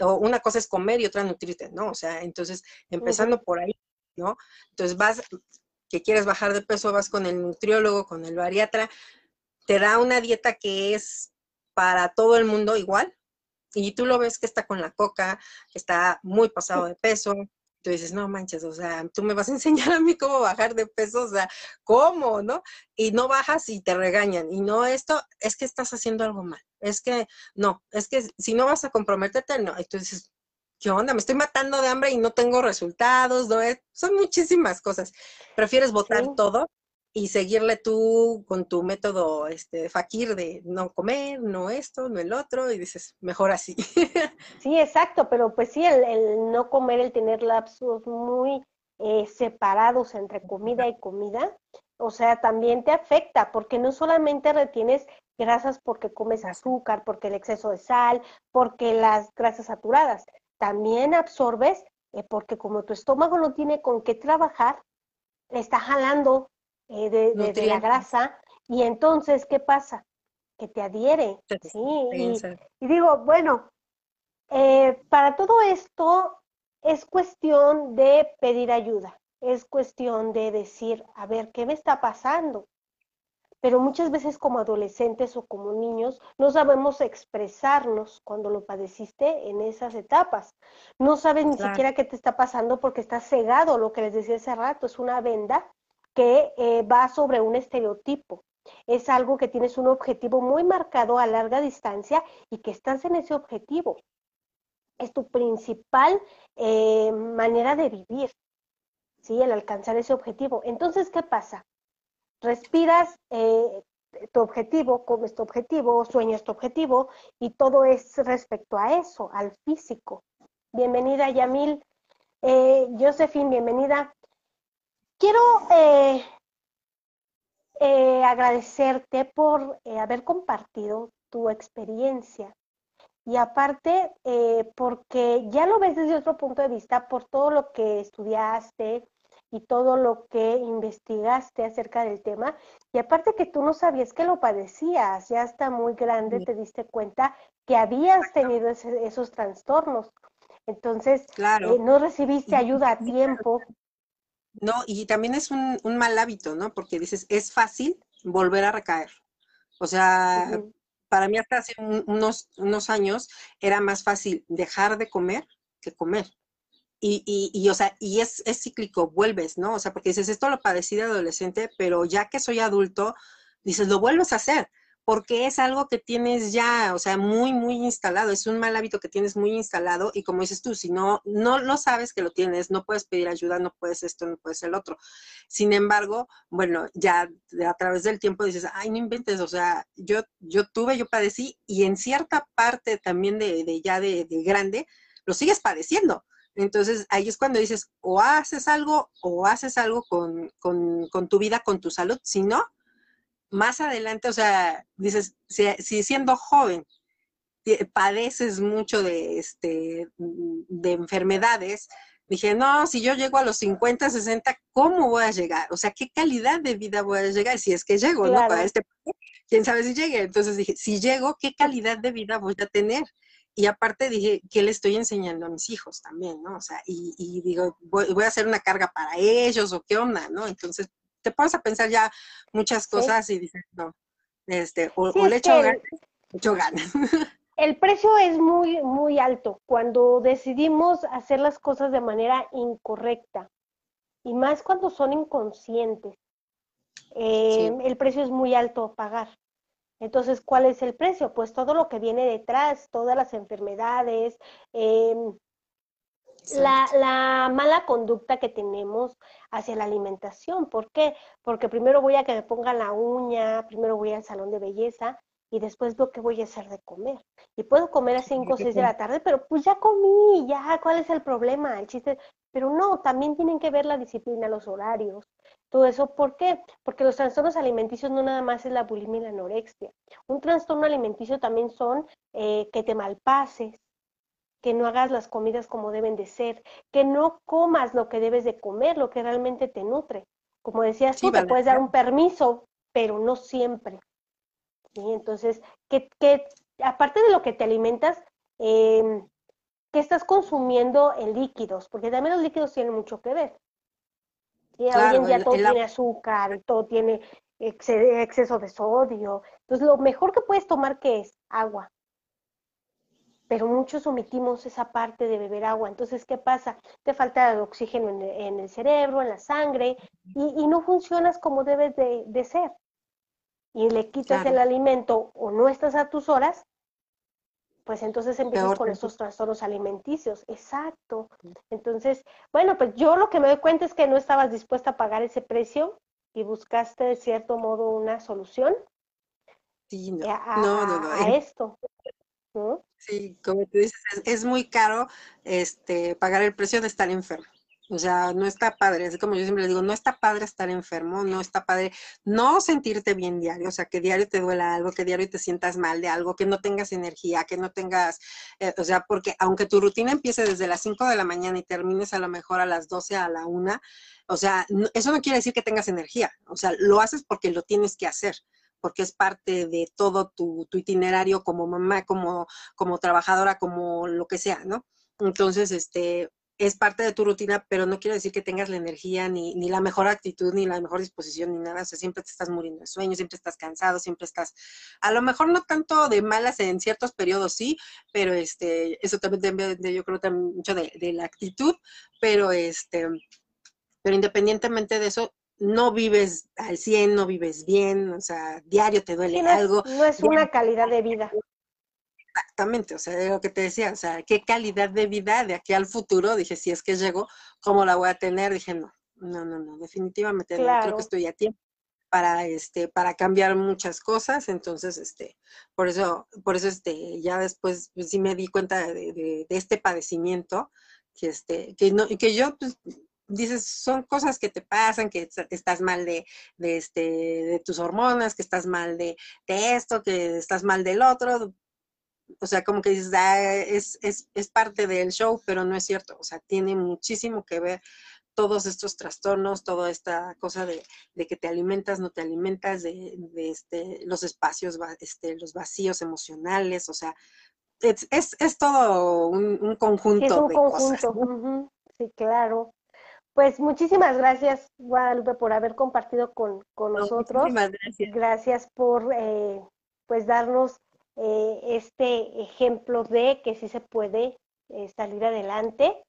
o una cosa es comer y otra nutrirte, ¿no? O sea, entonces, empezando por ahí, ¿no? Entonces vas, que quieres bajar de peso, vas con el nutriólogo, con el bariatra, te da una dieta que es para todo el mundo igual, y tú lo ves que está con la coca, que está muy pasado de peso, tú dices, no manches, o sea, tú me vas a enseñar a mí cómo bajar de peso, o sea, ¿cómo, no? Y no bajas y te regañan, y no, esto es que estás haciendo algo mal, es que, no, es que si no vas a comprometerte, no, y tú dices, ¿qué onda? Me estoy matando de hambre y no tengo resultados, ¿no? son muchísimas cosas. Prefieres votar todo y seguirle tú con tu método este, fakir de no comer, no esto, no el otro, y dices, mejor así. Sí, exacto, pero pues sí, el, no comer, el tener lapsos muy eh, separados entre comida y comida, o sea, también te afecta, porque no solamente retienes grasas porque comes azúcar, porque el exceso de sal, porque las grasas saturadas, también absorbes eh, porque como tu estómago no tiene con qué trabajar, está jalando eh, de, la grasa y entonces, ¿qué pasa? Que te adhiere, ¿sí? Y, digo, bueno, eh, para todo esto es cuestión de pedir ayuda, es cuestión de decir, a ver, ¿qué me está pasando? Pero muchas veces como adolescentes o como niños no sabemos expresarnos cuando lo padeciste en esas etapas. No sabes ni siquiera qué te está pasando porque estás cegado, lo que les decía hace rato, es una venda que eh, va sobre un estereotipo. Es algo que tienes un objetivo muy marcado a larga distancia y que estás en ese objetivo. Es tu principal eh, manera de vivir, ¿sí? El alcanzar ese objetivo. Entonces, ¿qué pasa? Respiras eh, tu objetivo, comes tu objetivo, sueñas tu objetivo y todo es respecto a eso, al físico. Bienvenida Yamil. Eh, Josephine, bienvenida. Quiero eh, agradecerte por haber compartido tu experiencia y aparte porque ya lo ves desde otro punto de vista por todo lo que estudiaste, y todo lo que investigaste acerca del tema. Y aparte que tú no sabías que lo padecías, ya hasta muy grande te diste cuenta que habías tenido esos trastornos. Entonces, claro. Eh, no recibiste ayuda a tiempo. No, y también es un, mal hábito, ¿no? Porque dices, es fácil volver a recaer. O sea, para mí hasta hace unos, unos años era más fácil dejar de comer que comer. Y, y, y, o sea, y es, es cíclico, vuelves, ¿no? O sea, porque dices, esto lo padecí de adolescente, pero ya que soy adulto, dices, lo vuelves a hacer, porque es algo que tienes ya, o sea, muy, muy instalado, es un mal hábito que tienes muy instalado y como dices tú, si no, no, no sabes que lo tienes, no puedes pedir ayuda, no puedes esto, no puedes el otro. Sin embargo, bueno, ya a través del tiempo dices, ay, no inventes, o sea, yo, yo tuve, yo padecí y en cierta parte también de, de ya de, de grande, lo sigues padeciendo entonces ahí es cuando dices, o haces algo o haces algo con, tu vida, con tu salud, si no, más adelante, o sea, dices, si, siendo joven padeces mucho de, este, de enfermedades, dije, no, si yo llego a los 50, 60, ¿cómo voy a llegar? O sea, ¿qué calidad de vida voy a llegar? Si es que llego, ¿no? Para este, quién sabe si llegue. Entonces dije, si llego, ¿qué calidad de vida voy a tener? Y aparte dije, ¿qué le estoy enseñando a mis hijos también, no? O sea, y, digo, voy, a hacer una carga para ellos o qué onda, ¿no? Entonces te pones a pensar ya muchas cosas y dices, no, este, o, le echo ganas, echo ganas. El precio es muy, muy alto cuando decidimos hacer las cosas de manera incorrecta y más cuando son inconscientes. Eh, el precio es muy alto a pagar. Entonces, ¿cuál es el precio? Pues todo lo que viene detrás, todas las enfermedades, em, la, la, mala conducta que tenemos hacia la alimentación. ¿Por qué? Porque primero voy a que me pongan la uña, primero voy al salón de belleza y después veo que voy a hacer de comer. Y puedo comer a 5 o 6 de la tarde, pero pues ya comí, ya, ¿cuál es el problema? El chiste, pero no, también tienen que ver la disciplina, los horarios, todo eso, ¿por qué? Porque los trastornos alimenticios no nada más es la bulimia y la anorexia. Un trastorno alimenticio también son eh, que te malpases, que no hagas las comidas como deben de ser, que no comas lo que debes de comer, lo que realmente te nutre. Como decías tú, te puedes dar un permiso, pero no siempre. ¿Sí? Entonces, que, que, aparte de lo que te alimentas, eh, ¿qué estás consumiendo en líquidos? Porque también los líquidos tienen mucho que ver. Y hoy en día todo tiene azúcar, todo tiene exceso de sodio. Entonces, lo mejor que puedes tomar, ¿qué es? Agua. Pero muchos omitimos esa parte de beber agua. Entonces, ¿qué pasa? Te falta el oxígeno en el, cerebro, en la sangre, y, no funcionas como debes de, ser. Y le quitas el alimento o no estás a tus horas, pues entonces empiezas con estos trastornos alimenticios. Exacto. Entonces, bueno, pues yo lo que me doy cuenta es que no estabas dispuesta a pagar ese precio y buscaste de cierto modo una solución. Sí, no, a, no, no, a esto. Sí, como tú dices, es, muy caro este, pagar el precio de estar enfermo. O sea, no está padre, así como yo siempre digo, no está padre estar enfermo, no está padre no sentirte bien diario, o sea, que diario te duela algo, que diario te sientas mal de algo, que no tengas energía, que no tengas, eh, o sea, porque aunque tu rutina empiece desde las 5 de la mañana y termines a lo mejor a las 12 a la 1, o sea, eso no quiere decir que tengas energía, o sea, lo haces porque lo tienes que hacer porque es parte de todo tu, tu itinerario como mamá, como, como trabajadora, como lo que sea, ¿no? Entonces, este, es parte de tu rutina, pero no quiere decir que tengas la energía, ni, ni, la mejor actitud, ni la mejor disposición, ni nada. O sea, siempre te estás muriendo de sueño, siempre estás cansado, siempre estás, a lo mejor no tanto de malas en ciertos periodos, sí, pero este, eso también depende, yo creo también mucho de, de, la actitud, pero este, pero independientemente de eso, no vives al 100, no vives bien, o sea, diario te duele algo. no es una calidad de vida. Exactamente, o sea, lo que te decía, o sea, qué calidad de vida de aquí al futuro, dije, si es que llego, ¿cómo la voy a tener? Dije, no, no, no, no, definitivamente no, creo que estoy a tiempo para este para cambiar muchas cosas entonces este por eso por eso este ya después pues, sí me di cuenta de, de, este padecimiento que este que no que yo pues, dices, son cosas que te pasan, que estás mal de, de, este, de tus hormonas, que estás mal de, de, esto, que estás mal del otro. O sea, como que dices, ah, es, es, es parte del show, pero no es cierto. O sea, tiene muchísimo que ver todos estos trastornos, toda esta cosa de, de que te alimentas, no te alimentas, de, de este, los espacios, este, los vacíos emocionales, o sea, es, es, es todo un, un conjunto es un de conjunto. cosas. Sí, claro. Pues muchísimas gracias, Guadalupe, por haber compartido con, con No, nosotros. muchísimas gracias. Gracias por eh, pues darnos eh, este ejemplo de que sí se puede eh, salir adelante.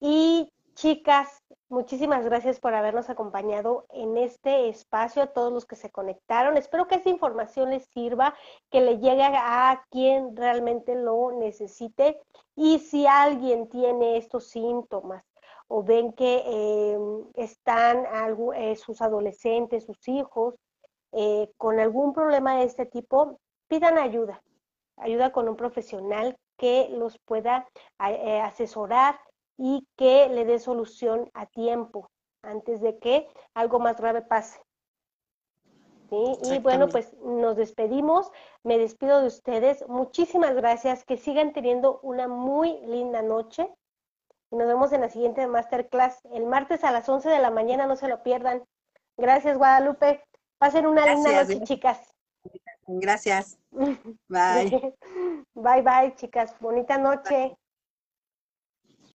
Y chicas, muchísimas gracias por habernos acompañado en este espacio, a todos los que se conectaron. Espero que esta información les sirva, que le llegue a quien realmente lo necesite. Y si alguien tiene estos síntomas, o ven que eh, están sus adolescentes, sus hijos, con algún problema de este tipo, pidan ayuda, ayuda con un profesional que los pueda asesorar y que le dé solución a tiempo antes de que algo más grave pase. ¿Sí? Y bueno, pues nos despedimos, me despido de ustedes, muchísimas gracias, que sigan teniendo una muy linda noche y nos vemos en la siguiente masterclass el martes a las 11 de la mañana, no se lo pierdan. Gracias, Guadalupe. Pasen una linda noche, chicas. Gracias. Bye. bye, bye, chicas. Bonita noche.